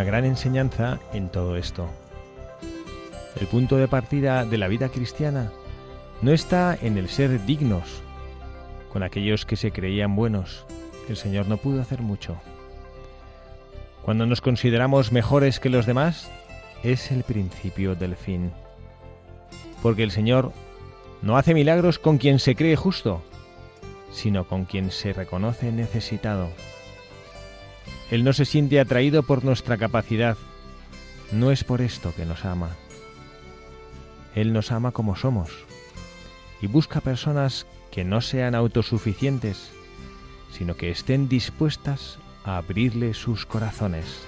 Una gran enseñanza en todo esto. El punto de partida de la vida cristiana no está en el ser dignos. Con aquellos que se creían buenos, el Señor no pudo hacer mucho. Cuando nos consideramos mejores que los demás, es el principio del fin. Porque el Señor no hace milagros con quien se cree justo, sino con quien se reconoce necesitado. Él no se siente atraído por nuestra capacidad. No es por esto que nos ama. Él nos ama como somos y busca personas que no sean autosuficientes, sino que estén dispuestas a abrirle sus corazones.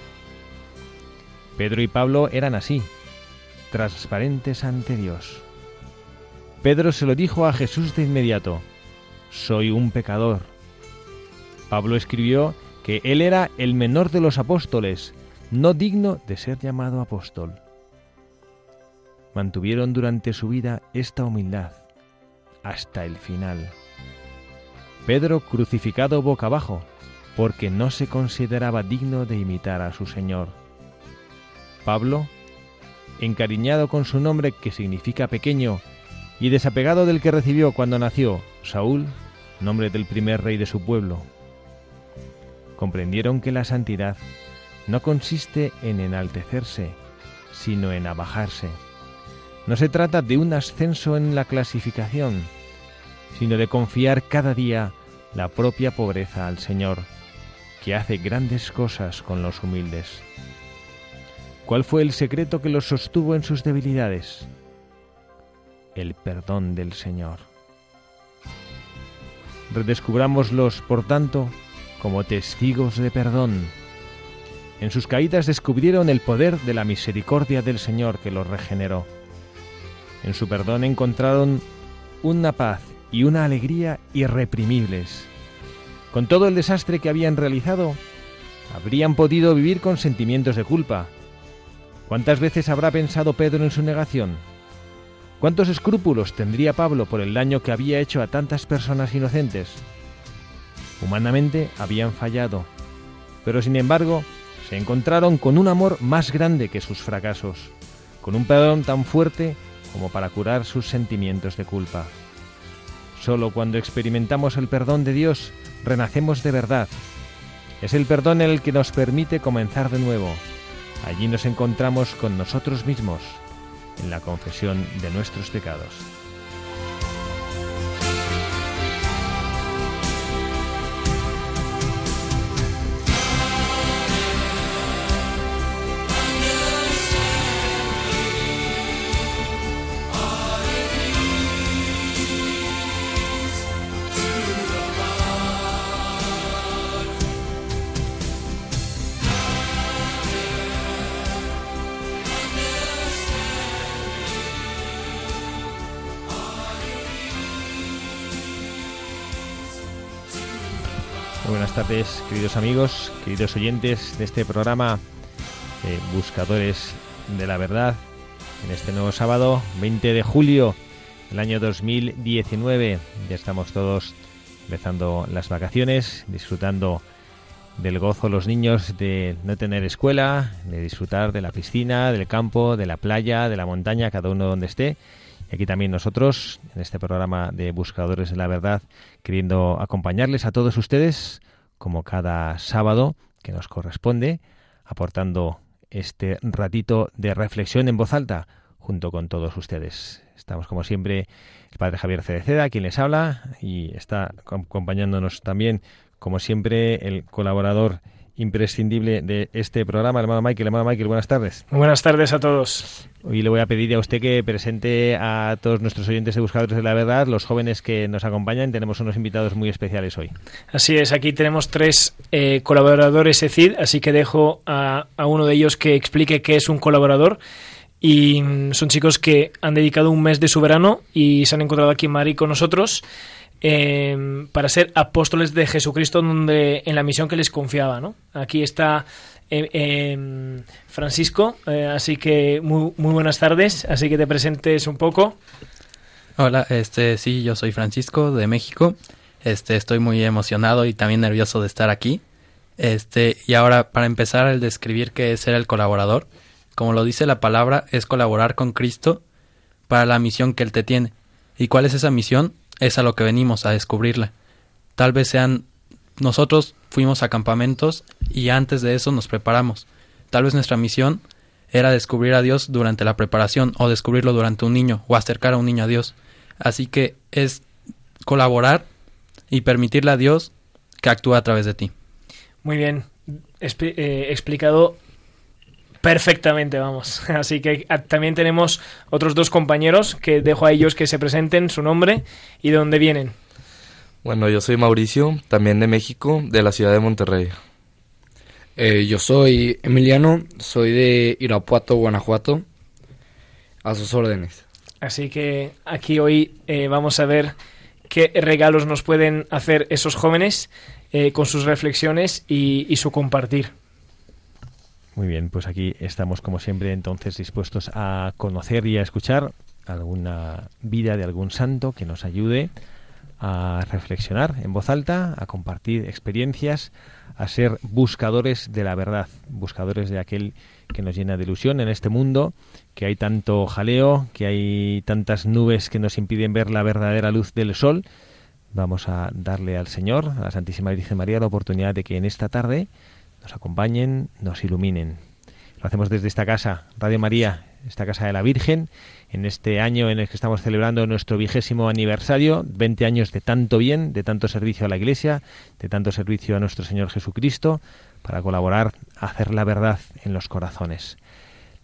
Pedro y Pablo eran así, transparentes ante Dios. Pedro se lo dijo a Jesús de inmediato, soy un pecador. Pablo escribió que él era el menor de los apóstoles, no digno de ser llamado apóstol. Mantuvieron durante su vida esta humildad hasta el final. Pedro crucificado boca abajo, porque no se consideraba digno de imitar a su Señor. Pablo, encariñado con su nombre que significa pequeño, y desapegado del que recibió cuando nació, Saúl, nombre del primer rey de su pueblo, comprendieron que la santidad no consiste en enaltecerse, sino en abajarse. No se trata de un ascenso en la clasificación, sino de confiar cada día la propia pobreza al Señor, que hace grandes cosas con los humildes. ¿Cuál fue el secreto que los sostuvo en sus debilidades? El perdón del Señor. Redescubrámoslos, por tanto, como testigos de perdón. En sus caídas descubrieron el poder de la misericordia del Señor que los regeneró. En su perdón encontraron una paz y una alegría irreprimibles. Con todo el desastre que habían realizado, habrían podido vivir con sentimientos de culpa. ¿Cuántas veces habrá pensado Pedro en su negación? ¿Cuántos escrúpulos tendría Pablo por el daño que había hecho a tantas personas inocentes? Humanamente habían fallado, pero sin embargo se encontraron con un amor más grande que sus fracasos, con un perdón tan fuerte como para curar sus sentimientos de culpa. Solo cuando experimentamos el perdón de Dios renacemos de verdad. Es el perdón el que nos permite comenzar de nuevo. Allí nos encontramos con nosotros mismos, en la confesión de nuestros pecados. Buenas tardes, queridos amigos, queridos oyentes de este programa eh, Buscadores de la Verdad. En este nuevo sábado, 20 de julio del año 2019, ya estamos todos empezando las vacaciones, disfrutando del gozo los niños de no tener escuela, de disfrutar de la piscina, del campo, de la playa, de la montaña, cada uno donde esté. Y aquí también nosotros, en este programa de Buscadores de la Verdad, queriendo acompañarles a todos ustedes, como cada sábado que nos corresponde, aportando este ratito de reflexión en voz alta junto con todos ustedes. Estamos como siempre el padre Javier Cereceda, quien les habla, y está acompañándonos también como siempre, el colaborador imprescindible de este programa, hermano Michael. Hermano Michael, buenas tardes. buenas tardes a todos. Hoy le voy a pedir a usted que presente a todos nuestros oyentes de Buscadores de la Verdad, los jóvenes que nos acompañan. Tenemos unos invitados muy especiales hoy. Así es, aquí tenemos tres eh, colaboradores ECID, así que dejo a, a uno de ellos que explique qué es un colaborador y son chicos que han dedicado un mes de su verano y se han encontrado aquí en Madrid con nosotros Em, para ser apóstoles de Jesucristo donde, en la misión que les confiaba. ¿no? Aquí está em, em, Francisco, eh, así que muy, muy buenas tardes, así que te presentes un poco. Hola, este sí, yo soy Francisco de México. Este, estoy muy emocionado y también nervioso de estar aquí. Este, y ahora para empezar el describir qué es ser el colaborador, como lo dice la palabra, es colaborar con Cristo para la misión que él te tiene. ¿Y cuál es esa misión? es a lo que venimos a descubrirla. Tal vez sean nosotros fuimos a campamentos y antes de eso nos preparamos. Tal vez nuestra misión era descubrir a Dios durante la preparación o descubrirlo durante un niño o acercar a un niño a Dios. Así que es colaborar y permitirle a Dios que actúe a través de ti. Muy bien, eh, explicado Perfectamente, vamos. Así que ah, también tenemos otros dos compañeros que dejo a ellos que se presenten su nombre y de dónde vienen. Bueno, yo soy Mauricio, también de México, de la ciudad de Monterrey. Eh, yo soy Emiliano, soy de Irapuato, Guanajuato, a sus órdenes. Así que aquí hoy eh, vamos a ver qué regalos nos pueden hacer esos jóvenes eh, con sus reflexiones y su compartir. Muy bien, pues aquí estamos como siempre entonces dispuestos a conocer y a escuchar alguna vida de algún santo que nos ayude a reflexionar en voz alta, a compartir experiencias, a ser buscadores de la verdad, buscadores de aquel que nos llena de ilusión en este mundo, que hay tanto jaleo, que hay tantas nubes que nos impiden ver la verdadera luz del sol. Vamos a darle al Señor, a la Santísima Virgen María, la oportunidad de que en esta tarde nos acompañen, nos iluminen. Lo hacemos desde esta casa, Radio María, esta casa de la Virgen, en este año en el que estamos celebrando nuestro vigésimo aniversario, 20 años de tanto bien, de tanto servicio a la Iglesia, de tanto servicio a nuestro Señor Jesucristo, para colaborar a hacer la verdad en los corazones.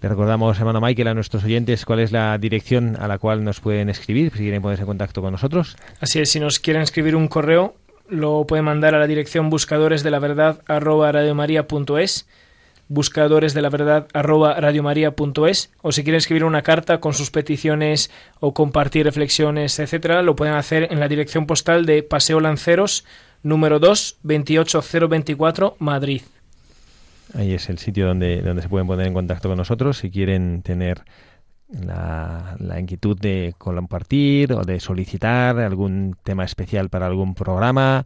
Le recordamos, hermano Michael, a nuestros oyentes cuál es la dirección a la cual nos pueden escribir, si quieren ponerse en contacto con nosotros. Así es, si nos quieren escribir un correo, lo puede mandar a la dirección buscadores de la verdad arroba buscadores de la verdad o si quieren escribir una carta con sus peticiones o compartir reflexiones, etcétera, lo pueden hacer en la dirección postal de Paseo Lanceros número 2 28024 Madrid. Ahí es el sitio donde, donde se pueden poner en contacto con nosotros si quieren tener la, inquietud de compartir o de solicitar algún tema especial para algún programa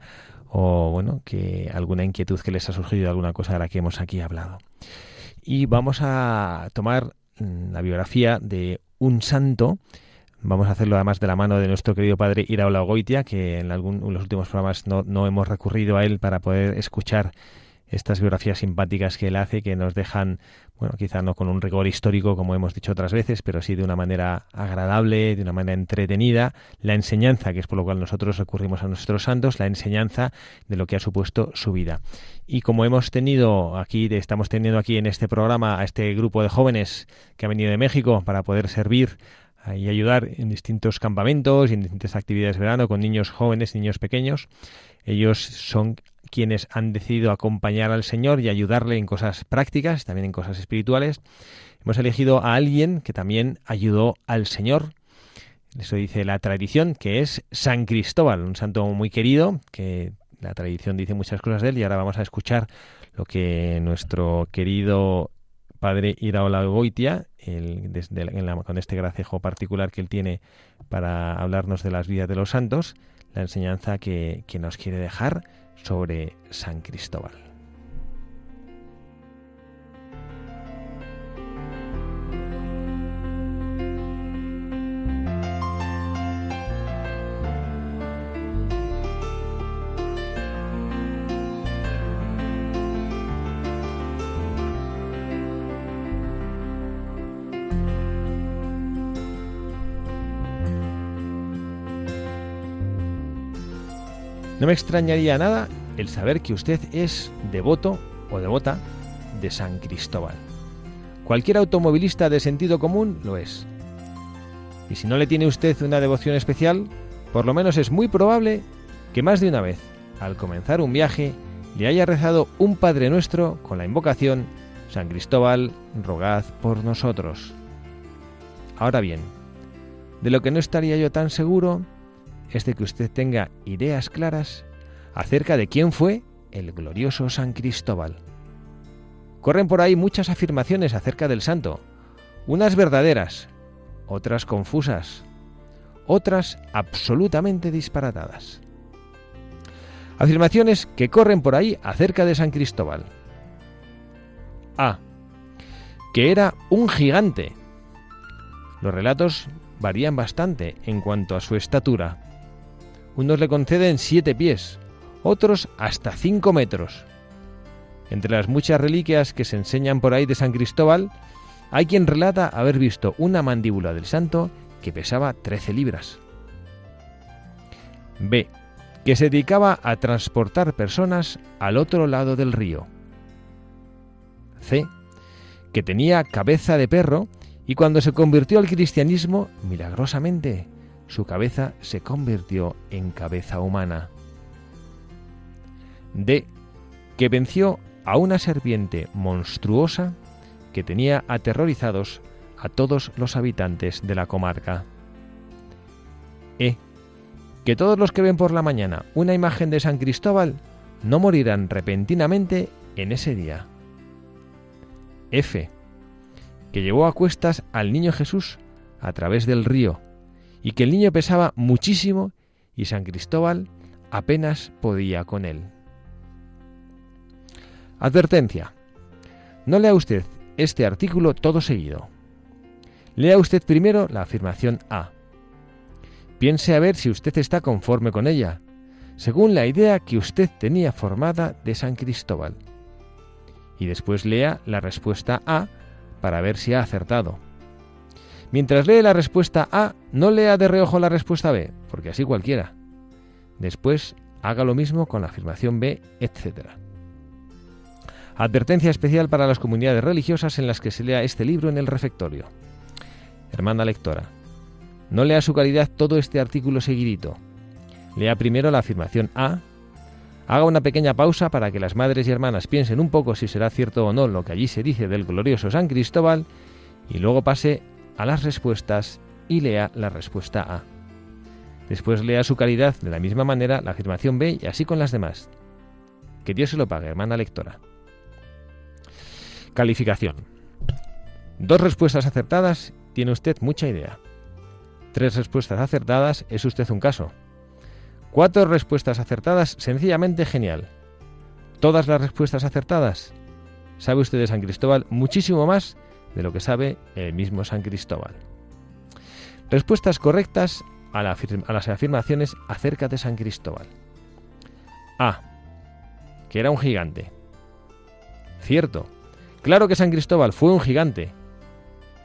o bueno que alguna inquietud que les ha surgido de alguna cosa de la que hemos aquí hablado. Y vamos a tomar mm, la biografía de un santo. Vamos a hacerlo además de la mano de nuestro querido padre Iraola Goitia, que en, algún, en los últimos programas no, no, hemos recurrido a él para poder escuchar estas biografías simpáticas que él hace, que nos dejan bueno, quizá no con un rigor histórico como hemos dicho otras veces, pero sí de una manera agradable, de una manera entretenida, la enseñanza, que es por lo cual nosotros recurrimos a nuestros santos, la enseñanza de lo que ha supuesto su vida. Y como hemos tenido aquí, estamos teniendo aquí en este programa a este grupo de jóvenes que ha venido de México para poder servir y ayudar en distintos campamentos y en distintas actividades de verano con niños jóvenes, niños pequeños. Ellos son quienes han decidido acompañar al Señor y ayudarle en cosas prácticas, también en cosas espirituales. Hemos elegido a alguien que también ayudó al Señor. Eso dice la tradición, que es San Cristóbal, un santo muy querido, que la tradición dice muchas cosas de él y ahora vamos a escuchar lo que nuestro querido padre Iraola Goitia, con este gracejo particular que él tiene para hablarnos de las vidas de los santos, la enseñanza que, que nos quiere dejar sobre San Cristóbal. No me extrañaría nada el saber que usted es devoto o devota de San Cristóbal. Cualquier automovilista de sentido común lo es. Y si no le tiene usted una devoción especial, por lo menos es muy probable que más de una vez, al comenzar un viaje, le haya rezado un Padre Nuestro con la invocación San Cristóbal, rogad por nosotros. Ahora bien, de lo que no estaría yo tan seguro es de que usted tenga ideas claras acerca de quién fue el glorioso San Cristóbal. Corren por ahí muchas afirmaciones acerca del santo, unas verdaderas, otras confusas, otras absolutamente disparatadas. Afirmaciones que corren por ahí acerca de San Cristóbal. A. Que era un gigante. Los relatos varían bastante en cuanto a su estatura. Unos le conceden siete pies, otros hasta cinco metros. Entre las muchas reliquias que se enseñan por ahí de San Cristóbal, hay quien relata haber visto una mandíbula del santo que pesaba 13 libras. B. Que se dedicaba a transportar personas al otro lado del río. C. Que tenía cabeza de perro y cuando se convirtió al cristianismo, milagrosamente, su cabeza se convirtió en cabeza humana. D. Que venció a una serpiente monstruosa que tenía aterrorizados a todos los habitantes de la comarca. E. Que todos los que ven por la mañana una imagen de San Cristóbal no morirán repentinamente en ese día. F. Que llevó a cuestas al niño Jesús a través del río y que el niño pesaba muchísimo y San Cristóbal apenas podía con él. Advertencia. No lea usted este artículo todo seguido. Lea usted primero la afirmación A. Piense a ver si usted está conforme con ella, según la idea que usted tenía formada de San Cristóbal. Y después lea la respuesta A para ver si ha acertado. Mientras lee la respuesta A, no lea de reojo la respuesta B, porque así cualquiera. Después haga lo mismo con la afirmación B, etc. Advertencia especial para las comunidades religiosas en las que se lea este libro en el refectorio. Hermana lectora, no lea su calidad todo este artículo seguidito. Lea primero la afirmación A, haga una pequeña pausa para que las madres y hermanas piensen un poco si será cierto o no lo que allí se dice del glorioso San Cristóbal, y luego pase a las respuestas y lea la respuesta A. Después lea su calidad de la misma manera la afirmación B y así con las demás. Que Dios se lo pague, hermana lectora. Calificación. Dos respuestas acertadas, tiene usted mucha idea. Tres respuestas acertadas, es usted un caso. Cuatro respuestas acertadas, sencillamente genial. Todas las respuestas acertadas, sabe usted de San Cristóbal muchísimo más de lo que sabe el mismo San Cristóbal. Respuestas correctas a, las afirmaciones acerca de San Cristóbal. A. Que era un gigante. Cierto, Claro que San Cristóbal fue un gigante,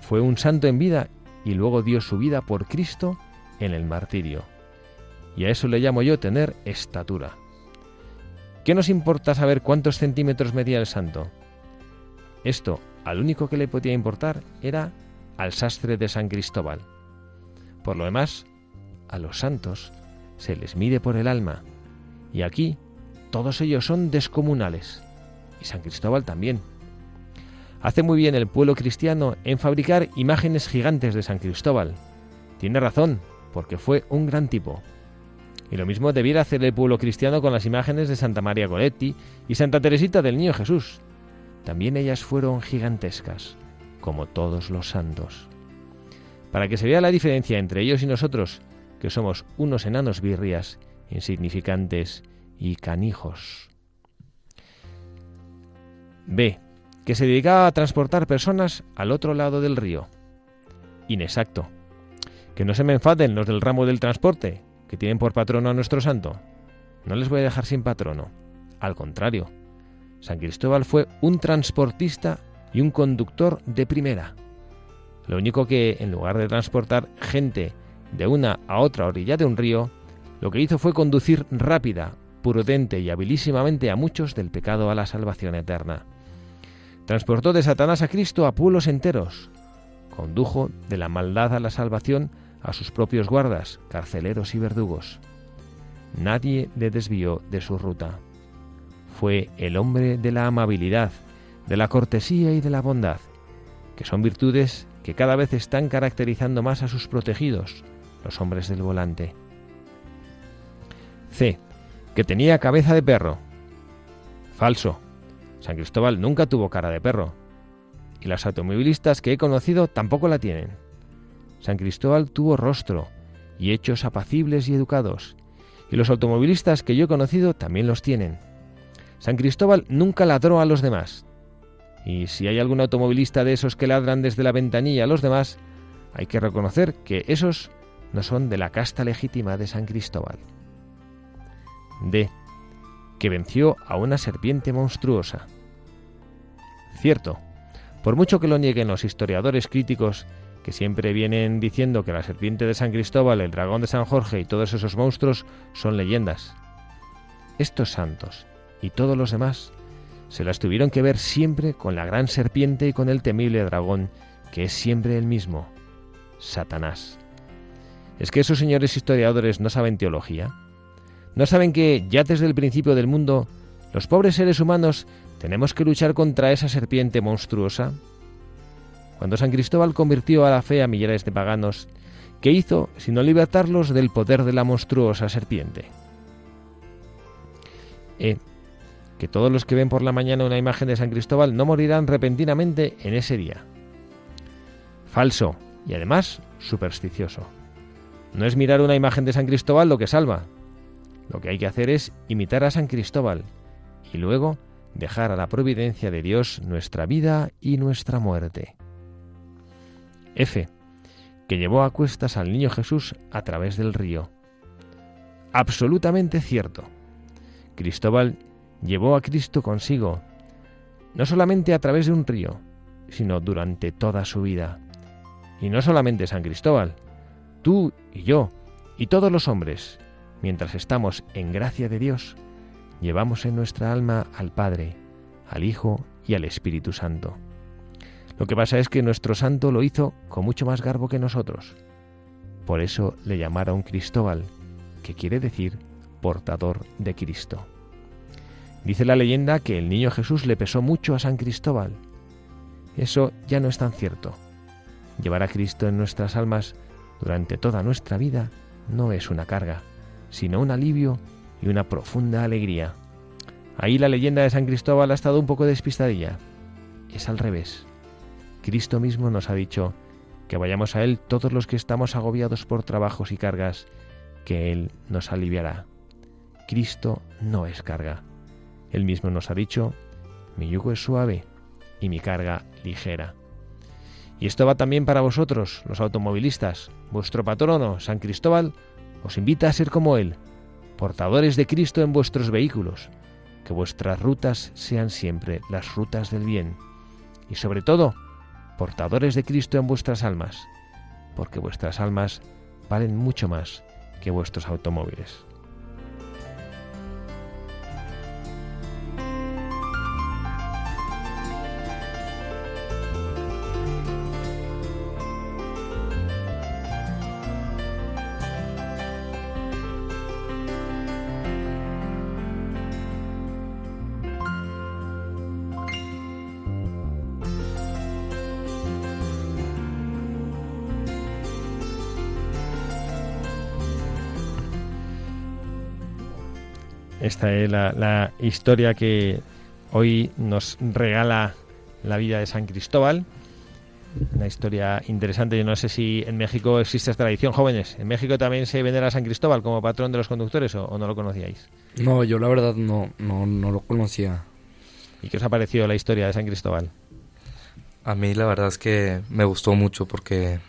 fue un santo en vida y luego dio su vida por Cristo en el martirio. Y a eso le llamo yo tener estatura. ¿Qué nos importa saber cuántos centímetros medía el santo? Esto, al único que le podía importar era al sastre de San Cristóbal. Por lo demás, a los santos se les mide por el alma, y aquí todos ellos son descomunales, y San Cristóbal también. Hace muy bien el pueblo cristiano en fabricar imágenes gigantes de San Cristóbal. Tiene razón, porque fue un gran tipo. Y lo mismo debiera hacer el pueblo cristiano con las imágenes de Santa María Goretti y Santa Teresita del Niño Jesús. También ellas fueron gigantescas, como todos los santos. Para que se vea la diferencia entre ellos y nosotros, que somos unos enanos birrias, insignificantes y canijos. B que se dedicaba a transportar personas al otro lado del río. Inexacto. Que no se me enfaden los del ramo del transporte, que tienen por patrono a nuestro santo. No les voy a dejar sin patrono. Al contrario, San Cristóbal fue un transportista y un conductor de primera. Lo único que, en lugar de transportar gente de una a otra orilla de un río, lo que hizo fue conducir rápida, prudente y habilísimamente a muchos del pecado a la salvación eterna. Transportó de Satanás a Cristo a pueblos enteros. Condujo de la maldad a la salvación a sus propios guardas, carceleros y verdugos. Nadie le desvió de su ruta. Fue el hombre de la amabilidad, de la cortesía y de la bondad, que son virtudes que cada vez están caracterizando más a sus protegidos, los hombres del volante. C. Que tenía cabeza de perro. Falso. San Cristóbal nunca tuvo cara de perro. Y las automovilistas que he conocido tampoco la tienen. San Cristóbal tuvo rostro y hechos apacibles y educados, y los automovilistas que yo he conocido también los tienen. San Cristóbal nunca ladró a los demás. Y si hay algún automovilista de esos que ladran desde la ventanilla a los demás, hay que reconocer que esos no son de la casta legítima de San Cristóbal. D. Que venció a una serpiente monstruosa. Cierto, por mucho que lo nieguen los historiadores críticos que siempre vienen diciendo que la serpiente de San Cristóbal, el dragón de San Jorge y todos esos monstruos son leyendas. Estos santos y todos los demás se las tuvieron que ver siempre con la gran serpiente y con el temible dragón, que es siempre el mismo, Satanás. ¿Es que esos señores historiadores no saben teología? ¿No saben que ya desde el principio del mundo los pobres seres humanos tenemos que luchar contra esa serpiente monstruosa? Cuando San Cristóbal convirtió a la fe a millares de paganos, ¿qué hizo sino libertarlos del poder de la monstruosa serpiente? E. Que todos los que ven por la mañana una imagen de San Cristóbal no morirán repentinamente en ese día. Falso y además supersticioso. No es mirar una imagen de San Cristóbal lo que salva. Lo que hay que hacer es imitar a San Cristóbal y luego dejar a la providencia de Dios nuestra vida y nuestra muerte. F, que llevó a cuestas al niño Jesús a través del río. Absolutamente cierto. Cristóbal llevó a Cristo consigo, no solamente a través de un río, sino durante toda su vida. Y no solamente San Cristóbal, tú y yo, y todos los hombres, mientras estamos en gracia de Dios, llevamos en nuestra alma al Padre, al Hijo y al Espíritu Santo. Lo que pasa es que nuestro santo lo hizo con mucho más garbo que nosotros. Por eso le llamaron Cristóbal, que quiere decir portador de Cristo. Dice la leyenda que el niño Jesús le pesó mucho a San Cristóbal. Eso ya no es tan cierto. Llevar a Cristo en nuestras almas durante toda nuestra vida no es una carga, sino un alivio y una profunda alegría. Ahí la leyenda de San Cristóbal ha estado un poco despistadilla. Es al revés. Cristo mismo nos ha dicho que vayamos a Él todos los que estamos agobiados por trabajos y cargas, que Él nos aliviará. Cristo no es carga. Él mismo nos ha dicho, mi yugo es suave y mi carga ligera. Y esto va también para vosotros, los automovilistas. Vuestro patrono, San Cristóbal, os invita a ser como Él, portadores de Cristo en vuestros vehículos, que vuestras rutas sean siempre las rutas del bien. Y sobre todo, portadores de Cristo en vuestras almas, porque vuestras almas valen mucho más que vuestros automóviles. Esta es la, historia que hoy nos regala la vida de San Cristóbal. Una historia interesante. Yo no sé si en México existe esta tradición, jóvenes. ¿En México también se venera a San Cristóbal como patrón de los conductores o, no lo conocíais? No, yo la verdad no, no, no lo conocía. ¿Y qué os ha parecido la historia de San Cristóbal? A mí la verdad es que me gustó mucho porque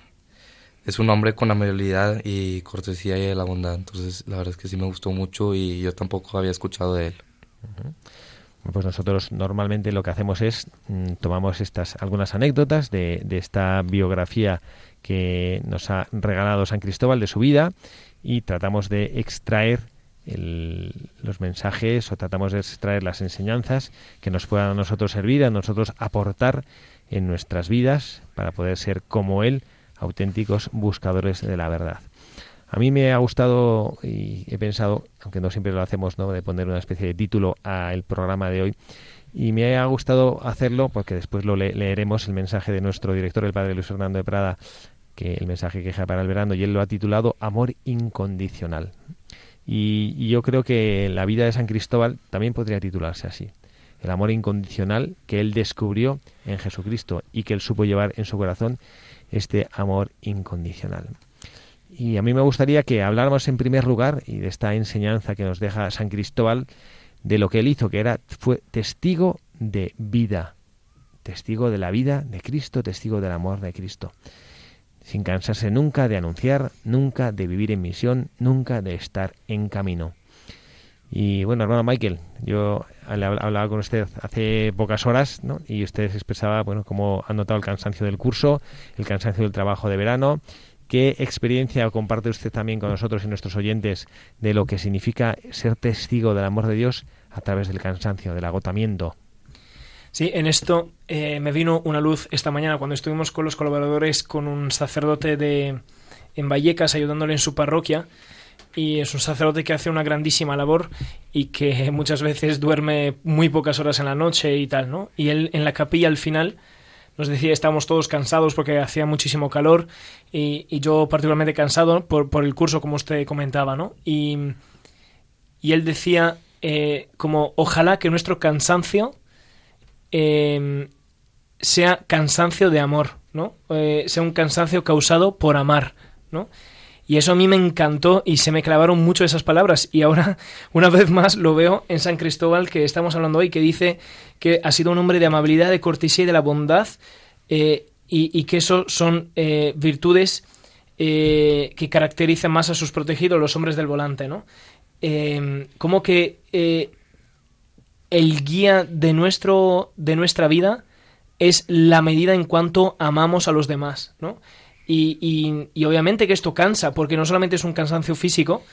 es un hombre con amabilidad y cortesía y la bondad. Entonces, la verdad es que sí me gustó mucho y yo tampoco había escuchado de él. Pues nosotros normalmente lo que hacemos es mm, tomamos estas algunas anécdotas de, de, esta biografía que nos ha regalado San Cristóbal de su vida y tratamos de extraer los mensajes o tratamos de extraer las enseñanzas que nos puedan a nosotros servir, a nosotros aportar en nuestras vidas para poder ser como Él, auténticos buscadores de la verdad. A mí me ha gustado y he pensado, aunque no siempre lo hacemos, ¿no? de poner una especie de título al programa de hoy, y me ha gustado hacerlo porque después lo leeremos el mensaje de nuestro director, el padre Luis Fernando de Prada, que el mensaje que para el verano, y él lo ha titulado Amor incondicional. Y, yo creo que la vida de San Cristóbal también podría titularse así. El amor incondicional que él descubrió en Jesucristo y que él supo llevar en su corazón este amor incondicional. Y a mí me gustaría que habláramos en primer lugar y de esta enseñanza que nos deja San Cristóbal de lo que él hizo, que era fue testigo de vida, testigo de la vida de Cristo, testigo del amor de Cristo, sin cansarse nunca de anunciar, nunca de vivir en misión, nunca de estar en camino. Y bueno, hermano Michael, yo hablaba con usted hace pocas horas, ¿no? Y usted expresaba, bueno, cómo ha notado el cansancio del curso, el cansancio del trabajo de verano, ¿Qué experiencia comparte usted también con nosotros y nuestros oyentes de lo que significa ser testigo del amor de Dios a través del cansancio, del agotamiento? Sí, en esto eh, me vino una luz esta mañana cuando estuvimos con los colaboradores con un sacerdote de en Vallecas ayudándole en su parroquia y es un sacerdote que hace una grandísima labor y que muchas veces duerme muy pocas horas en la noche y tal, ¿no? Y él en la capilla al final nos decía estábamos todos cansados porque hacía muchísimo calor y, yo particularmente cansado por, el curso como usted comentaba, ¿no? Y, y él decía eh, como ojalá que nuestro cansancio em, sea cansancio de amor, ¿no? Eh, sea un cansancio causado por amar, ¿no? Y eso a mí me encantó y se me clavaron mucho esas palabras. Y ahora, una vez más, lo veo en San Cristóbal, que estamos hablando hoy, que dice que ha sido un hombre de amabilidad, de cortesía y de la bondad, eh, y, que eso son eh, virtudes eh, que caracterizan más a sus protegidos, los hombres del volante, ¿no? como que el guía de, nuestro, de nuestra vida es la medida en cuanto amamos a los demás, ¿no? Y, obviamente que esto cansa, porque no solamente es un cansancio físico,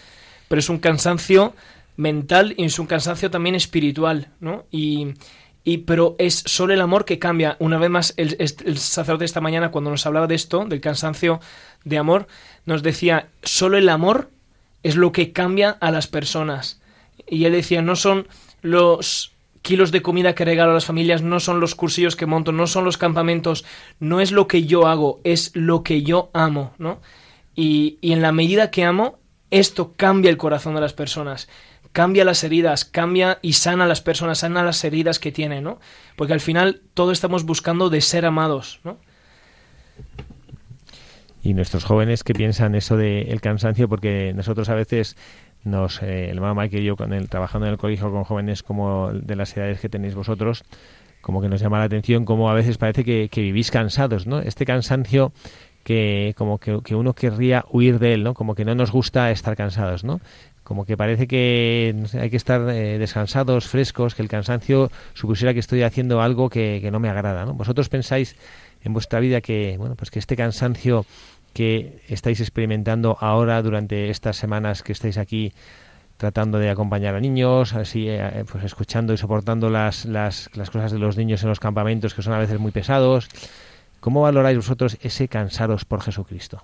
pero es un cansancio mental y es un cansancio también espiritual, ¿no? Y, pero es solo el amor que cambia. Una vez más, el, el, sacerdote esta mañana, cuando nos hablaba de esto, del cansancio de amor, nos decía, solo el amor es lo que cambia a las personas. Y él decía, no son los kilos de comida que regalo a las familias, no son los cursillos que monto, no son los campamentos, no es lo que yo hago, es lo que yo amo, ¿no? Y, y en la medida que amo, esto cambia el corazón de las personas, cambia las heridas, cambia y sana a las personas, sana las heridas que tienen, ¿no? Porque al final todo estamos buscando de ser amados, ¿no? Y nuestros jóvenes que piensan eso del cansancio, porque nosotros a veces nos, eh, el mamá que yo con el, trabajando en el colegio con jóvenes como de las edades que tenéis vosotros, como que nos llama la atención como a veces parece que, vivís cansados, ¿no? Este cansancio que como que, uno querría huir de él, ¿no? Como que no nos gusta estar cansados, ¿no? Como que parece que hay que estar eh, descansados, frescos, que el cansancio supusiera que estoy haciendo algo que, que no me agrada, ¿no? Vosotros pensáis en vuestra vida que, bueno, pues que este cansancio que estáis experimentando ahora durante estas semanas que estáis aquí tratando de acompañar a niños, así eh, pues escuchando y soportando las, las, las, cosas de los niños en los campamentos que son a veces muy pesados. ¿Cómo valoráis vosotros ese cansaros por Jesucristo?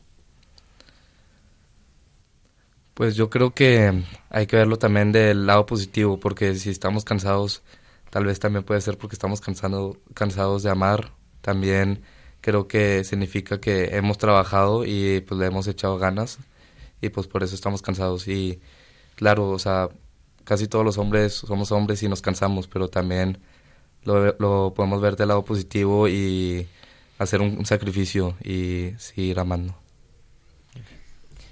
Pues yo creo que hay que verlo también del lado positivo, porque si estamos cansados, tal vez también puede ser porque estamos cansando, cansados de amar, también creo que significa que hemos trabajado y pues le hemos echado ganas y pues por eso estamos cansados y claro, o sea, casi todos los hombres somos hombres y nos cansamos, pero también lo, lo podemos ver del lado positivo y hacer un, sacrificio y seguir amando.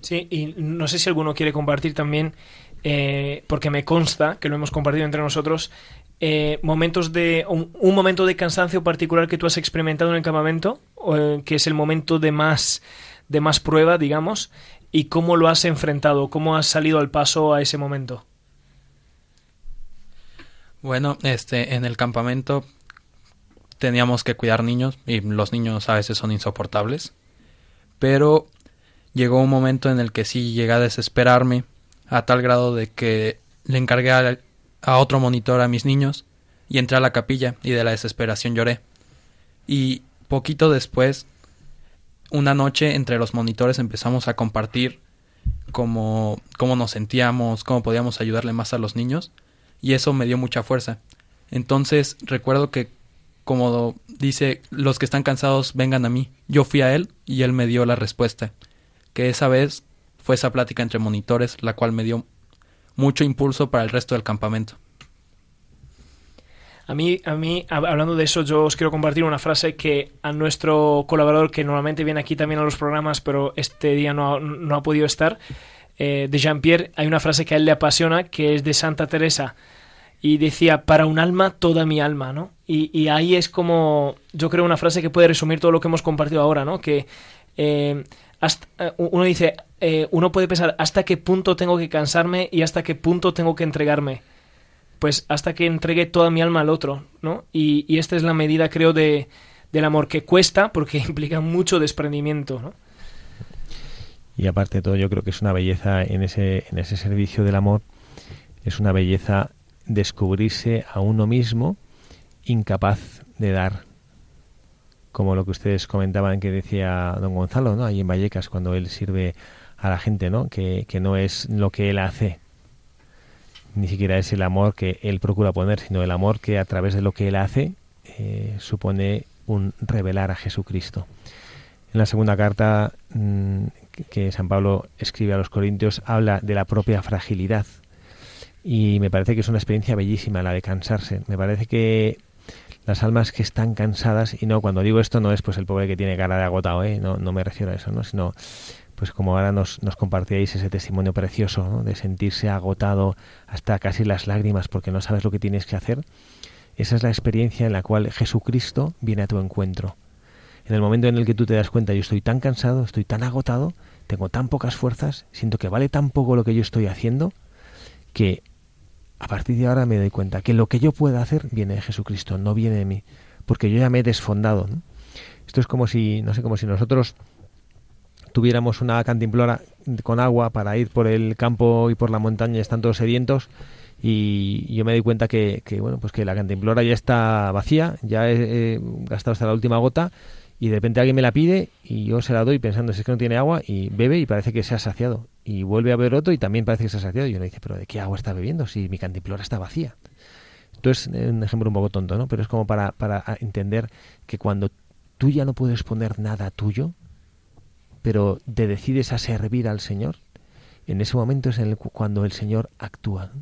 Sí, y no sé si alguno quiere compartir también, eh, porque me consta que lo hemos compartido entre nosotros, eh, momentos de un, momento de cansancio particular que tú has experimentado en el campamento, eh, que es el momento de más de más prueba, digamos, y cómo lo has enfrentado, cómo has salido al paso a ese momento. Bueno, este en el campamento teníamos que cuidar niños y los niños a veces son insoportables, pero llegó un momento en el que sí llegué a desesperarme, a tal grado de que le encargué a, a otro monitor a mis niños y entré a la capilla y de la desesperación lloré. Y poquito después, una noche entre los monitores empezamos a compartir cómo, cómo nos sentíamos, cómo podíamos ayudarle más a los niños y eso me dio mucha fuerza. Entonces recuerdo que como dice, los que están cansados vengan a mí. Yo fui a él y él me dio la respuesta. Que esa vez fue esa plática entre monitores, la cual me dio mucho impulso para el resto del campamento. A mí, a mí, hablando de eso, yo os quiero compartir una frase que a nuestro colaborador, que normalmente viene aquí también a los programas, pero este día no, no ha podido estar, eh, de Jean-Pierre, hay una frase que a él le apasiona, que es de Santa Teresa, y decía, para un alma, toda mi alma, ¿no? Y, y, ahí es como, yo creo, una frase que puede resumir todo lo que hemos compartido ahora, ¿no? Que eh, eh, uno dice, uno puede pensar, ¿hasta qué punto tengo que cansarme y hasta qué punto tengo que entregarme? pues hasta que entregue toda mi alma al otro, ¿no? Y, esta es la medida, creo, de, del amor que cuesta porque implica mucho desprendimiento, ¿no? Y aparte de todo, yo creo que es una belleza en ese, en ese servicio del amor, es una belleza descubrirse a uno mismo incapaz de dar. Como lo que ustedes comentaban que decía don Gonzalo, ¿no? Ahí en Vallecas, cuando él sirve a la gente, ¿no? Que, que no es lo que él hace, ni siquiera es el amor que él procura poner, sino el amor que a través de lo que él hace eh, supone un revelar a Jesucristo. En la segunda carta mm, que San Pablo escribe a los Corintios habla de la propia fragilidad y me parece que es una experiencia bellísima la de cansarse. Me parece que las almas que están cansadas, y no, cuando digo esto no es pues el pobre que tiene cara de agotado, ¿eh? no, no me refiero a eso, ¿no? sino pues como ahora nos, nos compartíais ese testimonio precioso de sentirse agotado hasta casi las lágrimas porque no sabes lo que tienes que hacer, esa es la experiencia en la cual Jesucristo viene a tu encuentro. En el momento en el que tú te das cuenta, yo estoy tan cansado, estoy tan agotado, tengo tan pocas fuerzas, siento que vale tan poco lo que yo estoy haciendo, que a partir de ahora me doy cuenta que lo que yo pueda hacer viene de Jesucristo, no viene de mí, porque yo ya me he desfondado. Esto es como si, no sé, como si nosotros tuviéramos una cantimplora con agua para ir por el campo y por la montaña, están todos sedientos y yo me doy cuenta que, bueno pues que la cantimplora ya está vacía, ya he, gastado hasta la última gota y de repente alguien me la pide y yo se la doy pensando si es que no tiene agua y bebe y parece que se ha saciado. Y vuelve a beber otro y también parece que se ha saciado. Y uno dice pero de qué agua está bebiendo si mi cantimplora está vacía esto es un ejemplo un poco tonto no pero es como para, para entender que cuando tú ya no puedes poner nada tuyo pero te decides a servir al Señor, en ese momento es el, cuando el Señor actúa.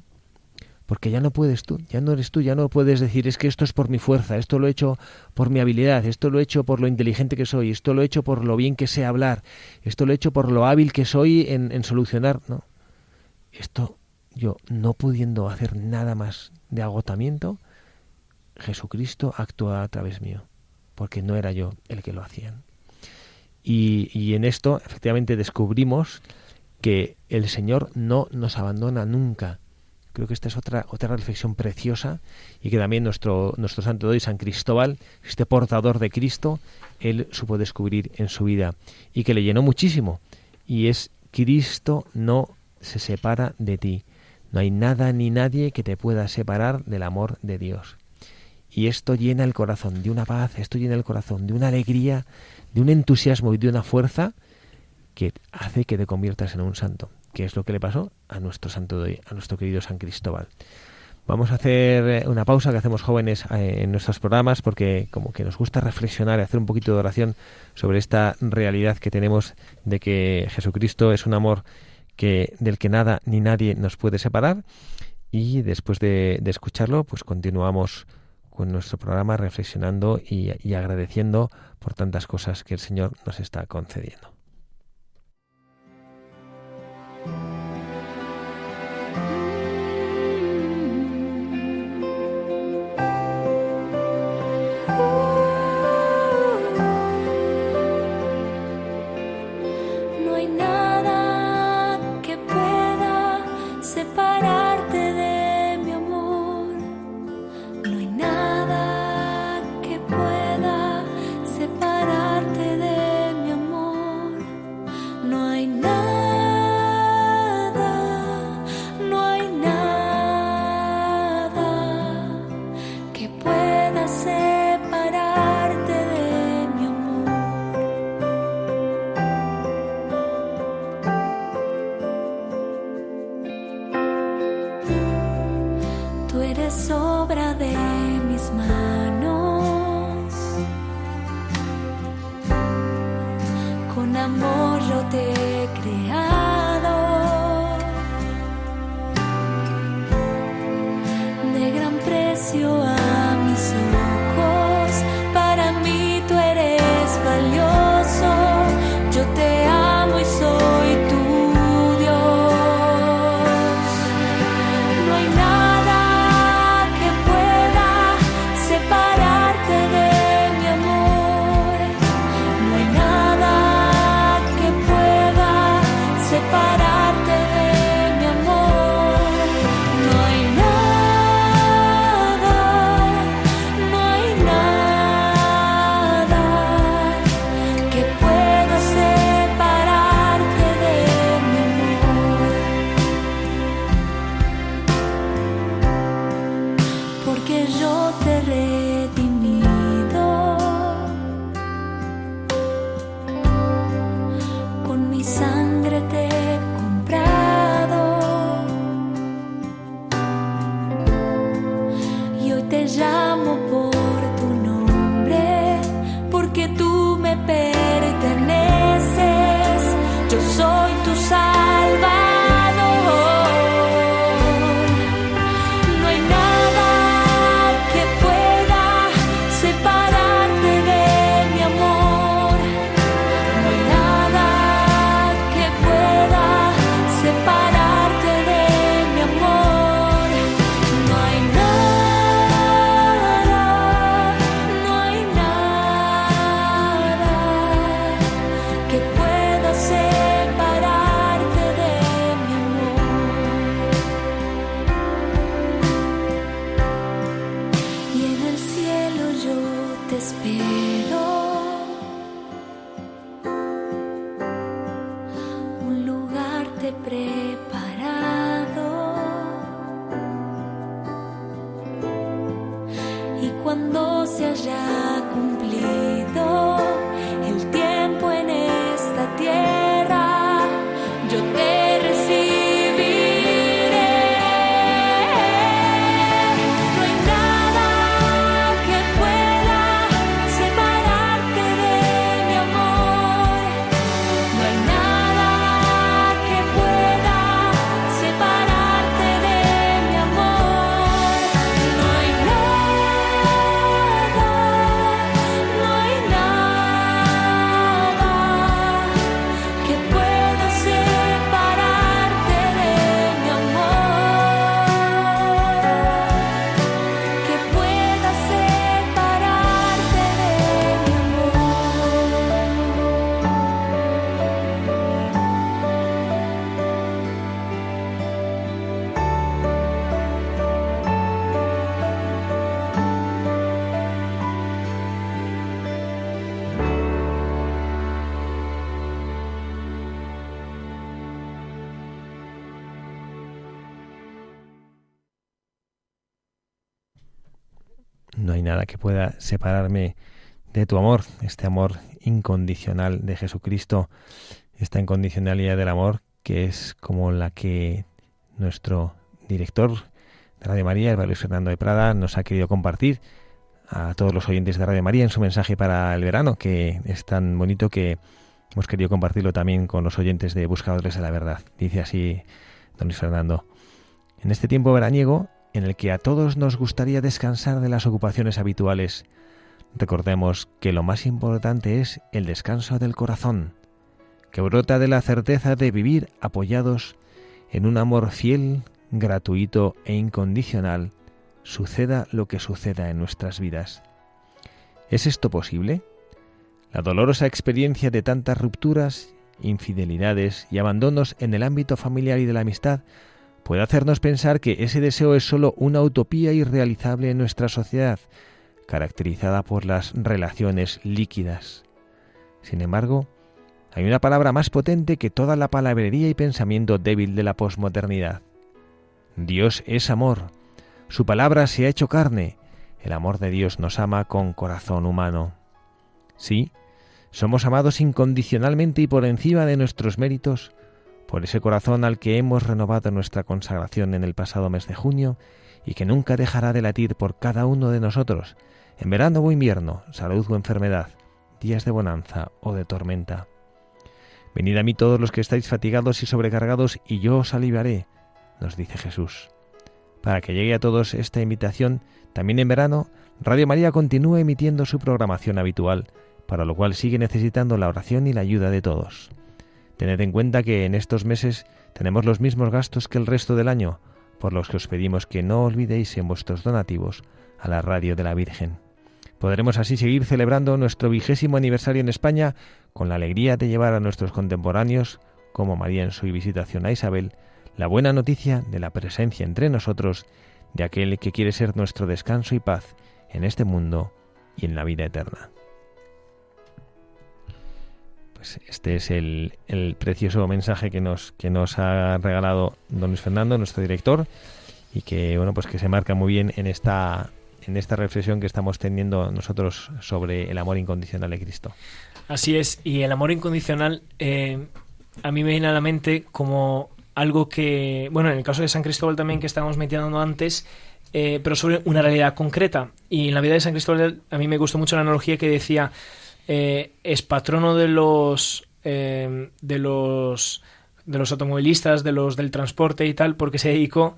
Porque ya no puedes tú, ya no eres tú, ya no puedes decir es que esto es por mi fuerza, esto lo he hecho por mi habilidad, esto lo he hecho por lo inteligente que soy, esto lo he hecho por lo bien que sé hablar, esto lo he hecho por lo hábil que soy en, en solucionar. No, esto yo no pudiendo hacer nada más de agotamiento, Jesucristo actúa a través mío, porque no era yo el que lo hacía. Y, en esto efectivamente descubrimos que el Señor no nos abandona nunca. Creo que esta es otra, otra reflexión preciosa y que también nuestro, nuestro santo doy, San Cristóbal, este portador de Cristo, él supo descubrir en su vida y que le llenó muchísimo. Y es Cristo no se separa de ti. No hay nada ni nadie que te pueda separar del amor de Dios. Y esto llena el corazón de una paz, esto llena el corazón de una alegría de un entusiasmo y de una fuerza que hace que te conviertas en un santo, que es lo que le pasó a nuestro santo a nuestro querido San Cristóbal. Vamos a hacer eh, una pausa que hacemos jóvenes eh, en nuestros programas porque como que nos gusta reflexionar y hacer un poquito de oración sobre esta realidad que tenemos de que Jesucristo es un amor que del que nada ni nadie nos puede separar y después de, de escucharlo pues continuamos con nuestro programa reflexionando y, agradeciendo por tantas cosas que el Señor nos está concediendo. Separarme de tu amor, este amor incondicional de Jesucristo, esta incondicionalidad del amor que es como la que nuestro director de Radio María, el Luis Fernando de Prada, nos ha querido compartir a todos los oyentes de Radio María en su mensaje para el verano, que es tan bonito que hemos querido compartirlo también con los oyentes de Buscadores de la Verdad. Dice así don Luis Fernando. En este tiempo veraniego, en el que a todos nos gustaría descansar de las ocupaciones habituales, recordemos que lo más importante es el descanso del corazón, que brota de la certeza de vivir apoyados en un amor fiel, gratuito e incondicional, suceda lo que suceda en nuestras vidas. ¿Es esto posible? La dolorosa experiencia de tantas rupturas, infidelidades y abandonos en el ámbito familiar y de la amistad puede hacernos pensar que ese deseo es sólo una utopía irrealizable en nuestra sociedad, caracterizada por las relaciones líquidas. Sin embargo, hay una palabra más potente que toda la palabrería y pensamiento débil de la posmodernidad. Dios es amor. Su palabra se ha hecho carne. El amor de Dios nos ama con corazón humano. Sí, somos amados incondicionalmente y por encima de nuestros méritos por ese corazón al que hemos renovado nuestra consagración en el pasado mes de junio y que nunca dejará de latir por cada uno de nosotros, en verano o invierno, salud o enfermedad, días de bonanza o de tormenta. Venid a mí todos los que estáis fatigados y sobrecargados, y yo os aliviaré, nos dice Jesús. Para que llegue a todos esta invitación, también en verano, Radio María continúa emitiendo su programación habitual, para lo cual sigue necesitando la oración y la ayuda de todos. Tened en cuenta que en estos meses tenemos los mismos gastos que el resto del año, por los que os pedimos que no olvidéis en vuestros donativos a la Radio de la Virgen. Podremos así seguir celebrando nuestro vigésimo aniversario en España con la alegría de llevar a nuestros contemporáneos, como María en su visitación a Isabel, la buena noticia de la presencia entre nosotros de aquel que quiere ser nuestro descanso y paz en este mundo y en la vida eterna. Pues este es el, precioso mensaje que nos, que nos ha regalado don Luis Fernando, nuestro director, y que bueno pues que se marca muy bien en esta en esta reflexión que estamos teniendo nosotros sobre el amor incondicional de Cristo. Así es, y el amor incondicional eh, a mí me viene a la mente como algo que, bueno, en el caso de San Cristóbal también que estábamos metiendo antes, eh, pero sobre una realidad concreta. Y en la vida de San Cristóbal a mí me gustó mucho la analogía que decía, eh, es patrono de los, de los de los automovilistas, de los del transporte y tal, porque se dedicó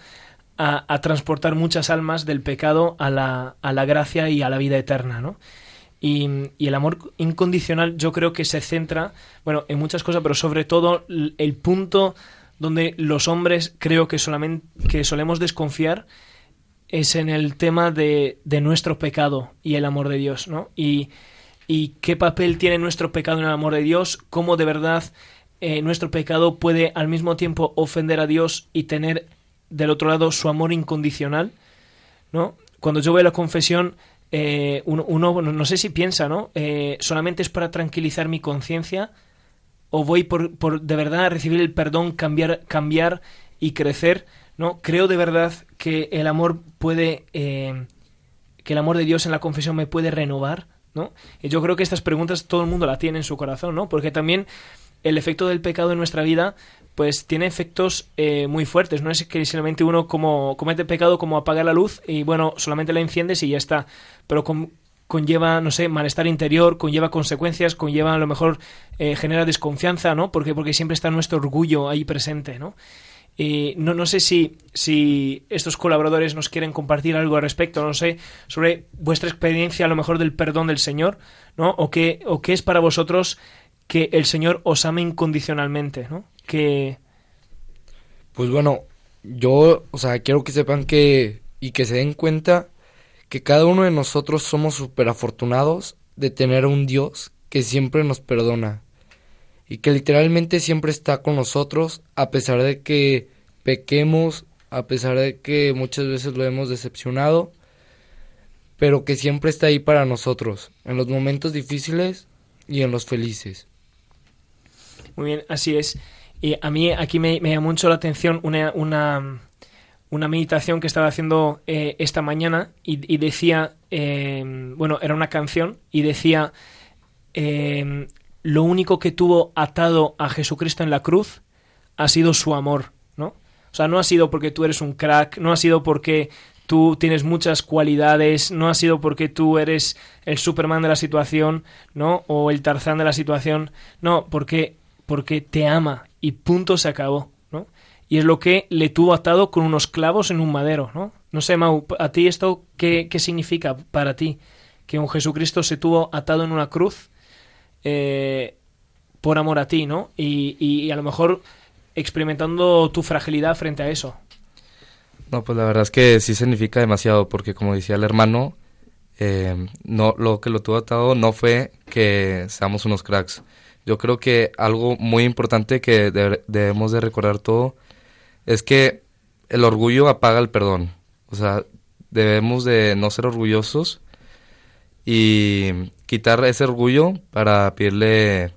a, transportar muchas almas del pecado a la, a la gracia y a la vida eterna, ¿no? Y, el amor incondicional yo creo que se centra, bueno, en muchas cosas, pero sobre todo el punto donde los hombres creo que solamente que solemos desconfiar es en el tema de, de nuestro pecado y el amor de Dios, ¿no? Y, y qué papel tiene nuestro pecado en el amor de Dios, cómo de verdad eh, nuestro pecado puede al mismo tiempo ofender a Dios y tener del otro lado su amor incondicional, ¿no? Cuando yo voy a la confesión, eh, uno, no sé si piensa, ¿no? Eh, solamente es para tranquilizar mi conciencia o voy por, por, de verdad a recibir el perdón, cambiar, cambiar y crecer, ¿no? Creo de verdad que el amor puede, que el amor de Dios en la confesión me puede renovar, ¿no? Y yo creo que estas preguntas todo el mundo la tiene en su corazón, ¿no? Porque también el efecto del pecado en nuestra vida pues tiene efectos eh, muy fuertes. No es que simplemente uno como comete pecado como apaga la luz y bueno, solamente la enciendes y ya está. Pero conlleva, no sé, malestar interior, conlleva consecuencias, conlleva a lo mejor eh, genera desconfianza, ¿no? Porque, porque siempre está nuestro orgullo ahí presente, ¿no? Y no, no sé si, si estos colaboradores nos quieren compartir algo al respecto, no sé, sobre vuestra experiencia a lo mejor del perdón del Señor, ¿no? O qué, o qué es para vosotros que el Señor os ame incondicionalmente, ¿no? que... Pues bueno, yo, o sea, quiero que sepan que y que se den cuenta que cada uno de nosotros somos súper afortunados de tener un Dios que siempre nos perdona y que literalmente siempre está con nosotros a pesar de que pequemos, a pesar de que muchas veces lo hemos decepcionado, pero que siempre está ahí para nosotros, en los momentos difíciles y en los felices. Muy bien, así es. Y a mí aquí me, me llamó mucho la atención una, una, una meditación que estaba haciendo eh, esta mañana y, decía, eh, bueno, era una canción y decía, eh, lo único que tuvo atado a Jesucristo en la cruz ha sido su amor, ¿no? O sea, no ha sido porque tú eres un crack, no ha sido porque tú tienes muchas cualidades, no ha sido porque tú eres el Superman de la situación, ¿no? O el Tarzán de la situación, no, porque porque te ama y punto se acabó, ¿no? Y es lo que le tuvo atado con unos clavos en un madero, ¿no? No sé, Mau, ¿a ti esto qué, qué significa para ti? Que un Jesucristo se tuvo atado en una cruz eh, por amor a ti, ¿no? Y, y, a lo mejor experimentando tu fragilidad frente a eso. No, pues la verdad es que sí significa demasiado, porque como decía el hermano, eh, no, lo que lo tuvo atado no fue que seamos unos cracks, yo creo que algo muy importante que debemos de recordar todo es que el orgullo apaga el perdón. O sea, debemos de no ser orgullosos y quitar ese orgullo para pedirle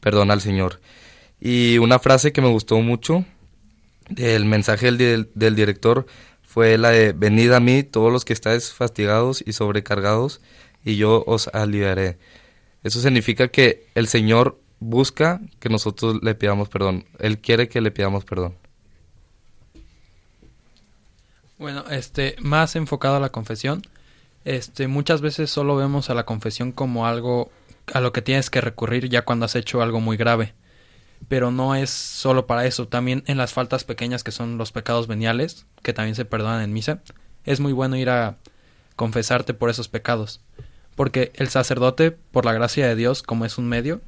perdón al Señor. Y una frase que me gustó mucho del mensaje del, director fue la de venid a mí todos los que estáis fastigados y sobrecargados y yo os aliviaré. Eso significa que el Señor busca que nosotros le pidamos perdón. Él quiere que le pidamos perdón. Bueno, este, más enfocado a la confesión, este, muchas veces solo vemos a la confesión como algo a lo que tienes que recurrir ya cuando has hecho algo muy grave. pero no es solo para eso, también en las faltas pequeñas que son los pecados veniales, que también se perdonan en misa, es muy bueno ir a confesarte por esos pecados, porque el sacerdote, por la gracia de Dios, como es un medio,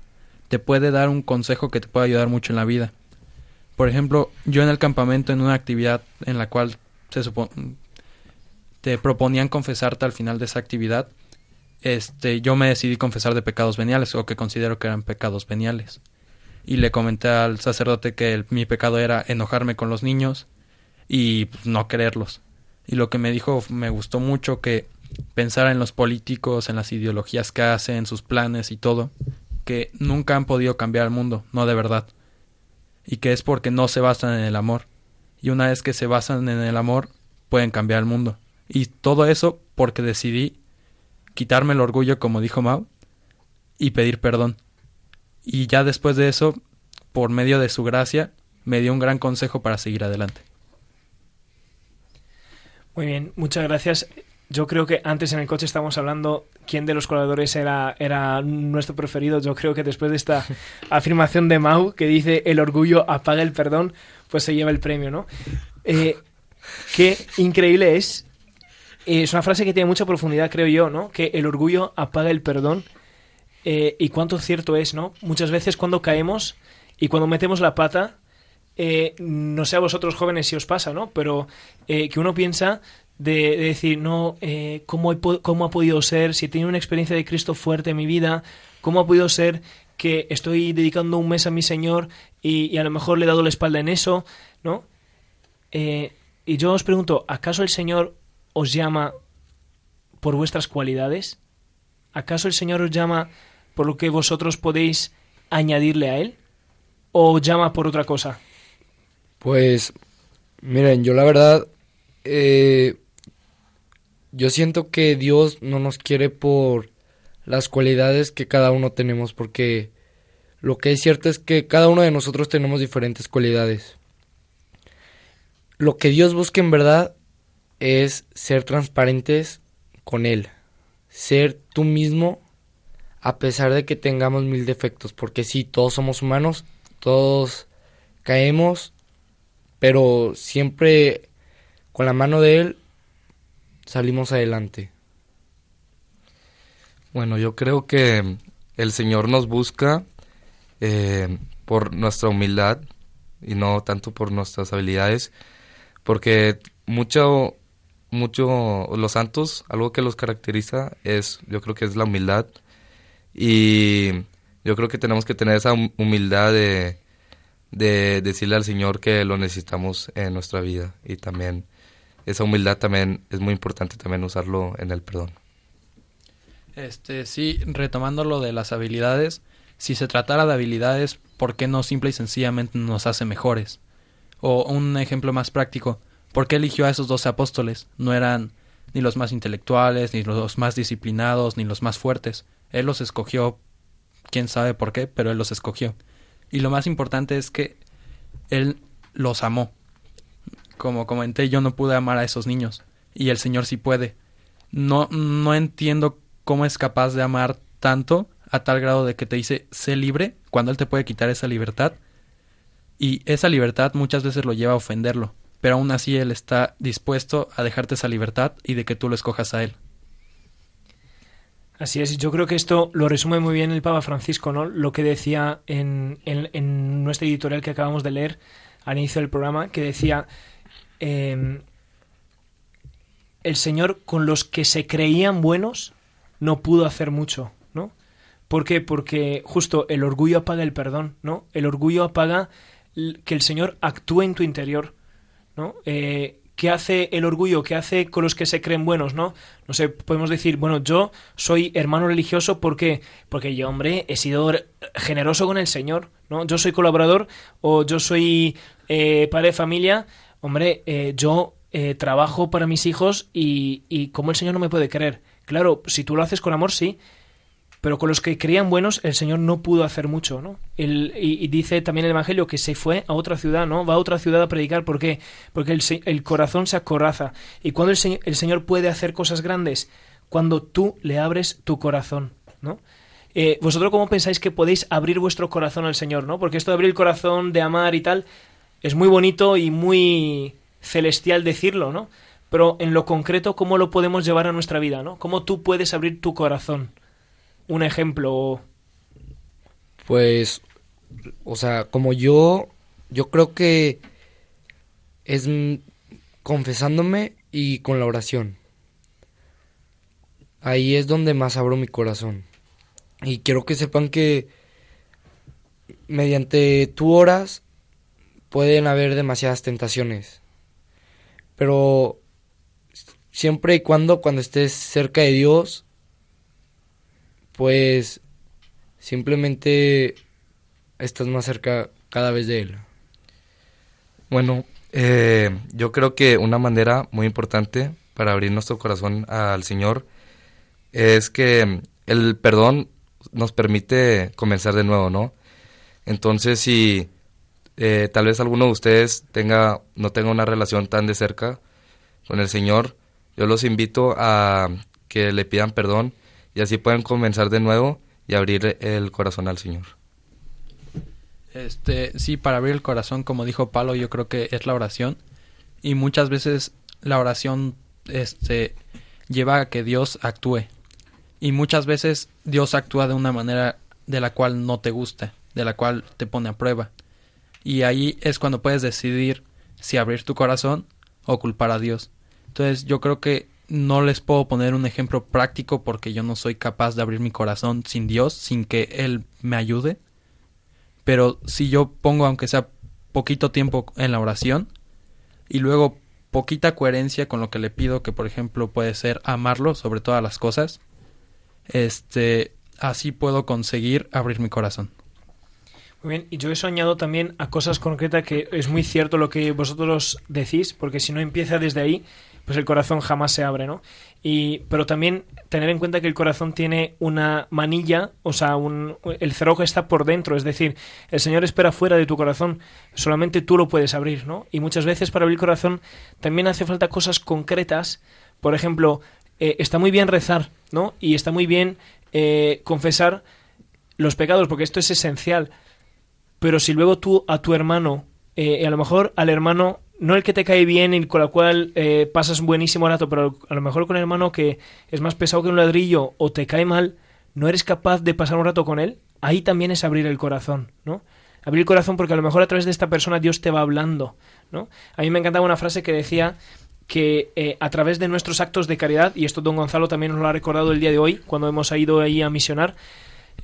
te puede dar un consejo que te puede ayudar mucho en la vida. Por ejemplo, yo en el campamento, en una actividad en la cual se te proponían confesarte al final de esa actividad, este, yo me decidí confesar de pecados veniales o que considero que eran pecados veniales. Y le comenté al sacerdote que mi pecado era enojarme con los niños y pues, no quererlos. Y lo que me dijo me gustó mucho que pensara en los políticos, en las ideologías que hacen, sus planes y todo, que nunca han podido cambiar el mundo, no de verdad. Y que es porque no se basan en el amor. Y una vez que se basan en el amor, pueden cambiar el mundo. Y todo eso porque decidí quitarme el orgullo, como dijo Mao, y pedir perdón. Y ya después de eso, por medio de su gracia, me dio un gran consejo para seguir adelante. Muy bien, muchas gracias. Yo creo que antes en el coche estábamos hablando quién de los colaboradores era, era nuestro preferido. Yo creo que después de esta afirmación de Mau que dice el orgullo apaga el perdón, pues se lleva el premio, ¿no? Eh, qué increíble es es una frase que tiene mucha profundidad, creo yo, ¿no? Que el orgullo apaga el perdón. Eh, y cuánto cierto es, ¿no? Muchas veces cuando caemos y cuando metemos la pata, eh, no sé a vosotros jóvenes si os pasa, ¿no? Pero eh, que uno piensa de, decir, no, ¿cómo, ¿cómo ha podido ser? Si he tenido una experiencia de Cristo fuerte en mi vida, ¿cómo ha podido ser que estoy dedicando un mes a mi Señor y, y a lo mejor le he dado la espalda en eso, ¿no? y yo os pregunto, ¿acaso el Señor os llama por vuestras cualidades? ¿Acaso el Señor os llama por lo que vosotros podéis añadirle a Él? ¿O os llama por otra cosa? Pues, miren, yo la verdad, eh, yo siento que Dios no nos quiere por las cualidades que cada uno tenemos, porque lo que es cierto es que cada uno de nosotros tenemos diferentes cualidades. Lo que Dios busca en verdad es ser transparentes con Él, ser tú mismo a pesar de que tengamos mil defectos, porque sí, todos somos humanos, todos caemos, pero siempre con la mano de Él salimos adelante. Bueno, yo creo que el Señor nos busca eh, por nuestra humildad y no tanto por nuestras habilidades, porque mucho mucho los santos, algo que los caracteriza es, yo creo que es la humildad. Y yo creo que tenemos que tener esa humildad de, de decirle al Señor que lo necesitamos en nuestra vida. Y también esa humildad también es muy importante también usarlo en el perdón. Este, sí, retomando lo de las habilidades, si se tratara de habilidades, ¿por qué no simple y sencillamente nos hace mejores? O un ejemplo más práctico, ¿Por qué eligió a esos doce apóstoles? No eran ni los más intelectuales, ni los más disciplinados, ni los más fuertes. Él los escogió, quién sabe por qué, pero él los escogió. Y lo más importante es que él los amó. Como comenté, yo no pude amar a esos niños, y el Señor sí puede. No, no entiendo cómo es capaz de amar tanto a tal grado de que te dice, sé libre, cuando Él te puede quitar esa libertad. Y esa libertad muchas veces lo lleva a ofenderlo pero aún así Él está dispuesto a dejarte esa libertad y de que tú lo escojas a Él. Así es, yo creo que esto lo resume muy bien el Papa Francisco, ¿no? Lo que decía en, en, nuestra editorial que acabamos de leer al inicio del programa, que decía em, el Señor con los que se creían buenos no pudo hacer mucho, ¿no? ¿Por qué? Porque justo el orgullo apaga el perdón, ¿no? El orgullo apaga que el Señor actúe en tu interior. ¿No? Eh, ¿Qué hace el orgullo? ¿Qué hace con los que se creen buenos, no? No sé, podemos decir, bueno, yo soy hermano religioso porque porque yo, hombre, he sido generoso con el Señor, ¿no? Yo soy colaborador o yo soy eh, padre de familia, hombre, eh, yo eh, trabajo para mis hijos y, y como el Señor no me puede creer. Claro, si tú lo haces con amor, sí, pero con los que creían buenos el Señor no pudo hacer mucho, ¿no? y, dice también el Evangelio que se fue a otra ciudad, ¿no? Va a otra ciudad a predicar, ¿por qué? Porque el, el corazón se acoraza. ¿Y cuando el, Señor puede hacer cosas grandes? Cuando tú le abres tu corazón, ¿no? Eh, ¿Vosotros cómo pensáis que podéis abrir vuestro corazón al Señor, no? Porque esto de abrir el corazón, de amar y tal, es muy bonito y muy celestial decirlo, ¿no? Pero en lo concreto, ¿cómo lo podemos llevar a nuestra vida, no? ¿Cómo tú puedes abrir tu corazón? Un ejemplo. Pues, o sea, como yo, yo creo que es confesándome y con la oración. Ahí es donde más abro mi corazón. Y quiero que sepan que mediante tu horas pueden haber demasiadas tentaciones. Pero siempre y cuando cuando estés cerca de Dios, pues simplemente estás más cerca cada vez de Él. Bueno, eh, yo creo que una manera muy importante para abrir nuestro corazón al Señor es que el perdón nos permite comenzar de nuevo, ¿no? Entonces, si eh, tal vez alguno de ustedes tenga, no tenga una relación tan de cerca con el Señor, yo los invito a que le pidan perdón y así pueden comenzar de nuevo y abrir el corazón al Señor. Este, sí, para abrir el corazón, como dijo Pablo, yo creo que es la oración. Y muchas veces la oración este, lleva a que Dios actúe. Y muchas veces Dios actúa de una manera de la cual no te gusta, de la cual te pone a prueba. Y ahí es cuando puedes decidir si abrir tu corazón o culpar a Dios. Entonces yo creo que no les puedo poner un ejemplo práctico porque yo no soy capaz de abrir mi corazón sin Dios, sin que Él me ayude. Pero si yo pongo, aunque sea poquito tiempo en la oración, y luego poquita coherencia con lo que le pido, que por ejemplo puede ser amarlo sobre todas las cosas, este, así puedo conseguir abrir mi corazón. Muy bien, y yo he soñado también a cosas concretas que es muy cierto lo que vosotros decís, porque si no empieza desde ahí, pues el corazón jamás se abre, ¿no? Y, pero también tener en cuenta que el corazón tiene una manilla, o sea, un, el cerrojo está por dentro, es decir, el Señor espera fuera de tu corazón, solamente tú lo puedes abrir, ¿no? Y muchas veces para abrir el corazón también hace falta cosas concretas, por ejemplo, eh, está muy bien rezar, ¿no? Y está muy bien eh, confesar los pecados, porque esto es esencial, pero si luego tú a tu hermano, eh, a lo mejor al hermano no el que te cae bien y con el cual eh, pasas un buenísimo rato, pero a lo mejor con el hermano que es más pesado que un ladrillo o te cae mal, no eres capaz de pasar un rato con él, ahí también es abrir el corazón, ¿no? Abrir el corazón porque a lo mejor a través de esta persona Dios te va hablando, ¿no? A mí me encantaba una frase que decía que eh, a través de nuestros actos de caridad, y esto don Gonzalo también nos lo ha recordado el día de hoy, cuando hemos ido ahí a misionar,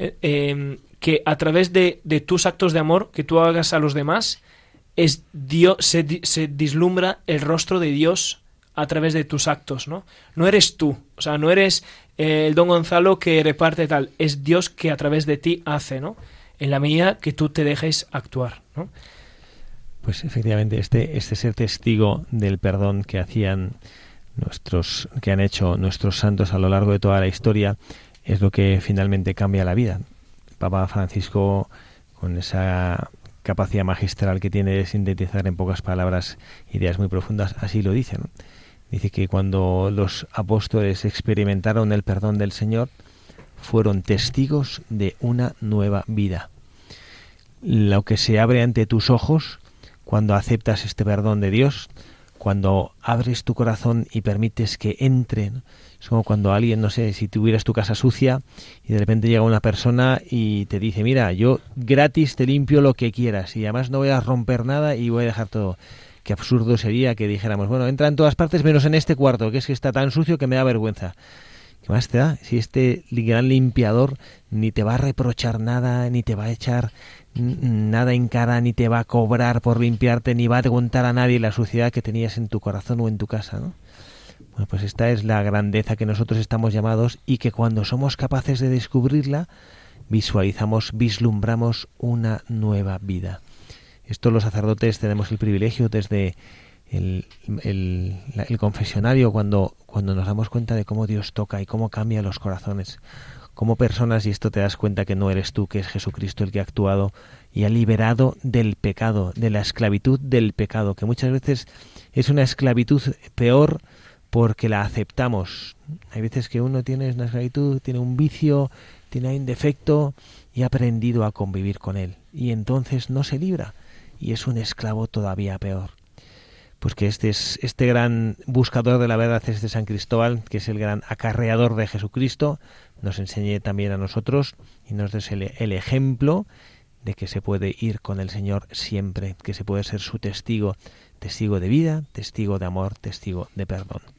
eh, que a través de tus actos de amor que tú hagas a los demás, es Dios, se, se, dislumbra el rostro de Dios a través de tus actos, ¿no? No eres tú, o sea, no eres eh, el don Gonzalo que reparte tal, es Dios que a través de ti hace, ¿no? En la medida que tú te dejes actuar, ¿no? Pues efectivamente, este, este ser testigo del perdón que hacían nuestros, que han hecho nuestros santos a lo largo de toda la historia, es lo que finalmente cambia la vida. Papa Francisco, con esa capacidad magistral que tiene de sintetizar en pocas palabras ideas muy profundas, así lo dice. Dice que cuando los apóstoles experimentaron el perdón del Señor, fueron testigos de una nueva vida. Lo que se abre ante tus ojos cuando aceptas este perdón de Dios, cuando abres tu corazón y permites que entren es como cuando alguien, no sé, si tuvieras tu casa sucia y de repente llega una persona y te dice, mira, yo gratis te limpio lo que quieras y además no voy a romper nada y voy a dejar todo. Qué absurdo sería que dijéramos, bueno, entra en todas partes menos en este cuarto, que es que está tan sucio que me da vergüenza. ¿Qué más te da? Si este gran limpiador ni te va a reprochar nada, ni te va a echar nada en cara, ni te va a cobrar por limpiarte, ni va a contar a nadie la suciedad que tenías en tu corazón o en tu casa, ¿no? Pues esta es la grandeza que nosotros estamos llamados y que cuando somos capaces de descubrirla, visualizamos, vislumbramos una nueva vida. Esto los sacerdotes tenemos el privilegio desde el, el, confesionario cuando, cuando nos damos cuenta de cómo Dios toca y cómo cambia los corazones. Como personas, y esto te das cuenta que no eres tú, que es Jesucristo el que ha actuado y ha liberado del pecado, de la esclavitud del pecado, que muchas veces es una esclavitud peor porque la aceptamos. Hay veces que uno tiene una esclavitud, tiene un vicio tiene un defecto y ha aprendido a convivir con él. Y entonces no se libra y es un esclavo todavía peor. Pues que este es este gran buscador de la verdad, este San Cristóbal, que es el gran acarreador de Jesucristo, nos enseñe también a nosotros y nos des el, el ejemplo de que se puede ir con el Señor siempre, que se puede ser su testigo, testigo de vida, testigo de amor, testigo de perdón.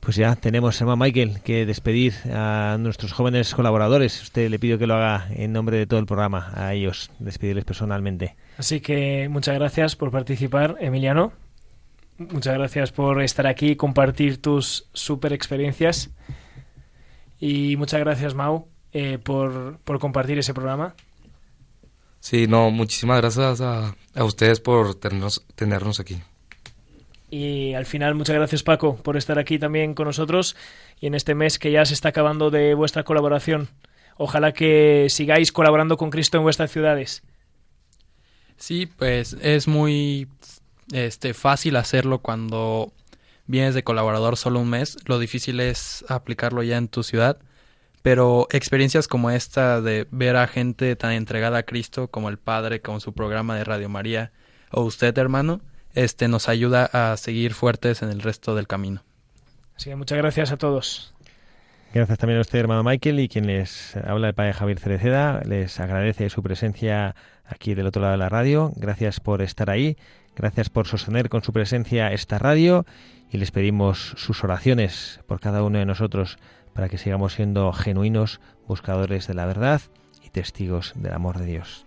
Pues ya tenemos, hermano Michael, que despedir a nuestros jóvenes colaboradores. Usted le pido que lo haga en nombre de todo el programa, a ellos, despedirles personalmente. Así que muchas gracias por participar, Emiliano. Muchas gracias por estar aquí y compartir tus super experiencias. Y muchas gracias, Mau, eh, por, por compartir ese programa. Sí, no, muchísimas gracias a, a ustedes por tenernos, tenernos aquí. Y al final, muchas gracias Paco por estar aquí también con nosotros y en este mes que ya se está acabando de vuestra colaboración. Ojalá que sigáis colaborando con Cristo en vuestras ciudades. Sí, pues es muy este, fácil hacerlo cuando vienes de colaborador solo un mes. Lo difícil es aplicarlo ya en tu ciudad. Pero experiencias como esta de ver a gente tan entregada a Cristo como el Padre, como su programa de Radio María, o usted, hermano, este nos ayuda a seguir fuertes en el resto del camino. Así que muchas gracias a todos. Gracias también a usted, hermano Michael, y quien les habla el padre Javier Cereceda. Les agradece su presencia aquí del otro lado de la radio. Gracias por estar ahí. Gracias por sostener con su presencia esta radio. Y les pedimos sus oraciones por cada uno de nosotros para que sigamos siendo genuinos buscadores de la verdad y testigos del amor de Dios.